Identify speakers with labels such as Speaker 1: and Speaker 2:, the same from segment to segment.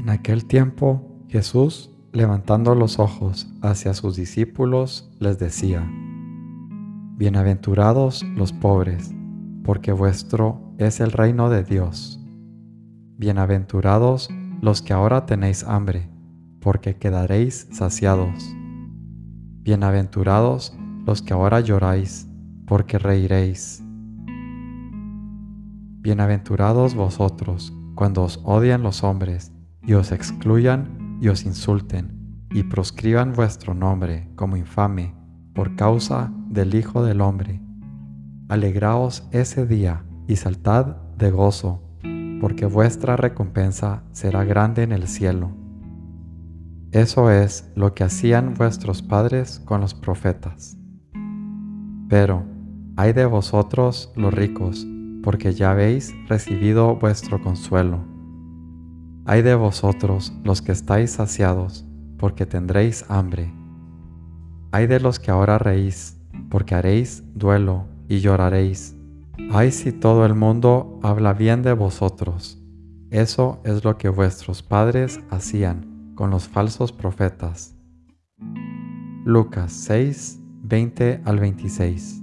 Speaker 1: En aquel tiempo Jesús, levantando los ojos hacia sus discípulos, les decía, Bienaventurados los pobres, porque vuestro es el reino de Dios. Bienaventurados los que ahora tenéis hambre, porque quedaréis saciados. Bienaventurados los que ahora lloráis, porque reiréis. Bienaventurados vosotros cuando os odian los hombres y os excluyan y os insulten y proscriban vuestro nombre como infame por causa del Hijo del Hombre. Alegraos ese día y saltad de gozo, porque vuestra recompensa será grande en el cielo. Eso es lo que hacían vuestros padres con los profetas. Pero, ay de vosotros los ricos, porque ya habéis recibido vuestro consuelo. Ay de vosotros los que estáis saciados, porque tendréis hambre. Ay de los que ahora reís, porque haréis duelo y lloraréis. Ay si todo el mundo habla bien de vosotros. Eso es lo que vuestros padres hacían con los falsos profetas. Lucas 6, 20 al 26.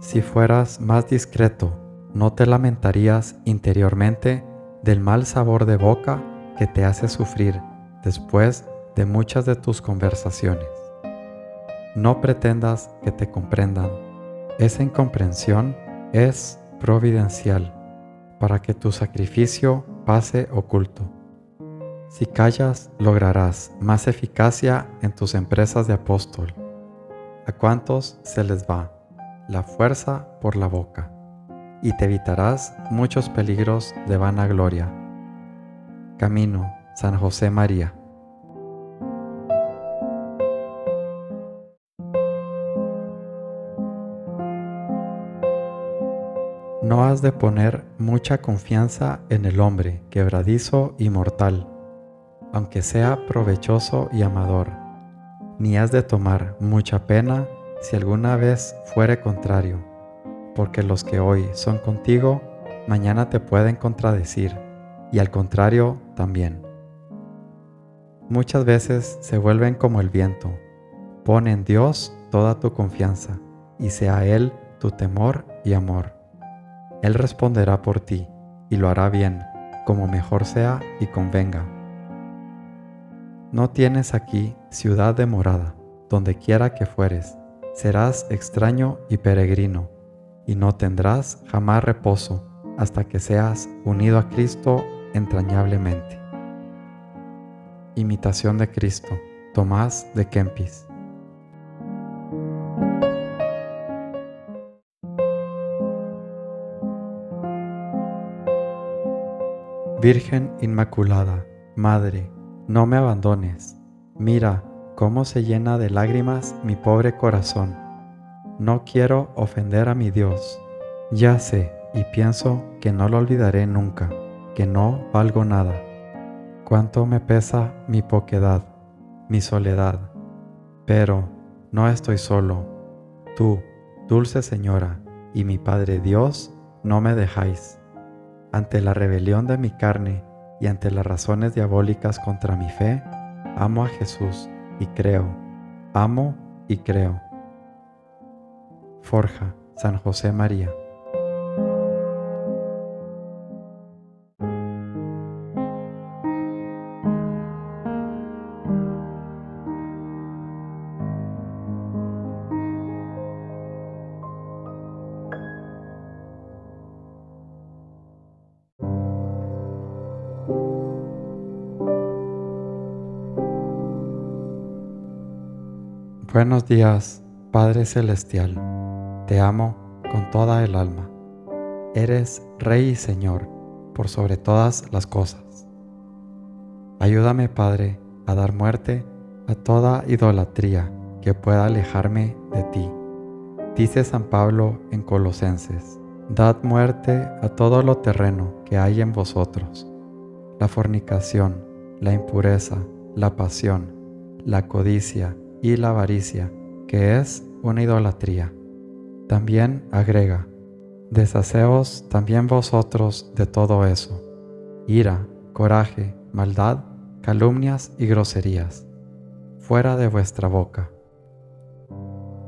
Speaker 1: Si fueras más discreto, no te lamentarías interiormente del mal sabor de boca que te hace sufrir después de muchas de tus conversaciones. No pretendas que te comprendan. Esa incomprensión es providencial para que tu sacrificio pase oculto. Si callas, lograrás más eficacia en tus empresas de apóstol. ¿A cuántos se les va? La fuerza por la boca, y te evitarás muchos peligros de vanagloria. Camino, San José María. No has de poner mucha confianza en el hombre quebradizo y mortal, aunque sea provechoso y amador, ni has de tomar mucha pena si alguna vez fuere contrario, porque los que hoy son contigo, mañana te pueden contradecir, y al contrario también. Muchas veces se vuelven como el viento. Pon en Dios toda tu confianza, y sea Él tu temor y amor. Él responderá por ti, y lo hará bien, como mejor sea y convenga. No tienes aquí ciudad de morada, donde quiera que fueres, serás extraño y peregrino, y no tendrás jamás reposo hasta que seas unido a Cristo entrañablemente. Imitación de Cristo, Tomás de Kempis. Virgen Inmaculada, Madre, no me abandones. Mira, cómo se llena de lágrimas mi pobre corazón. No quiero ofender a mi Dios. Ya sé y pienso que no lo olvidaré nunca, que no valgo nada. Cuánto me pesa mi poquedad, mi soledad. Pero no estoy solo. Tú, dulce Señora, y mi Padre Dios, no me dejáis. Ante la rebelión de mi carne y ante las razones diabólicas contra mi fe, amo a Jesús y creo, amo y creo. Forja, San José María. Buenos días, Padre Celestial. Te amo con toda el alma. Eres Rey y Señor por sobre todas las cosas. Ayúdame, Padre, a dar muerte a toda idolatría que pueda alejarme de ti. Dice San Pablo en Colosenses, Dad muerte a todo lo terreno que hay en vosotros, la fornicación, la impureza, la pasión, la codicia y la avaricia, que es una idolatría. También agrega, deshaceos también vosotros de todo eso, ira, coraje, maldad, calumnias y groserías, fuera de vuestra boca.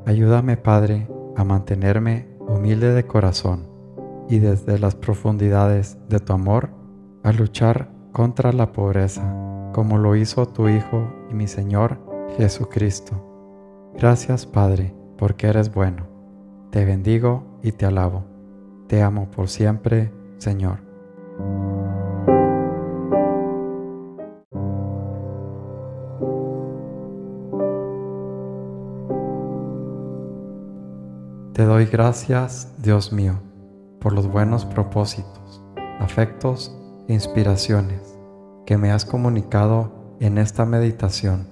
Speaker 1: Ayúdame, Padre, a mantenerme humilde de corazón y desde las profundidades de tu amor a luchar contra la pobreza, como lo hizo tu Hijo y mi Señor Jesucristo. Gracias Padre, porque eres bueno. Te bendigo y te alabo. Te amo por siempre, Señor. Te doy gracias, Dios mío, por los buenos propósitos, afectos e inspiraciones que me has comunicado en esta meditación.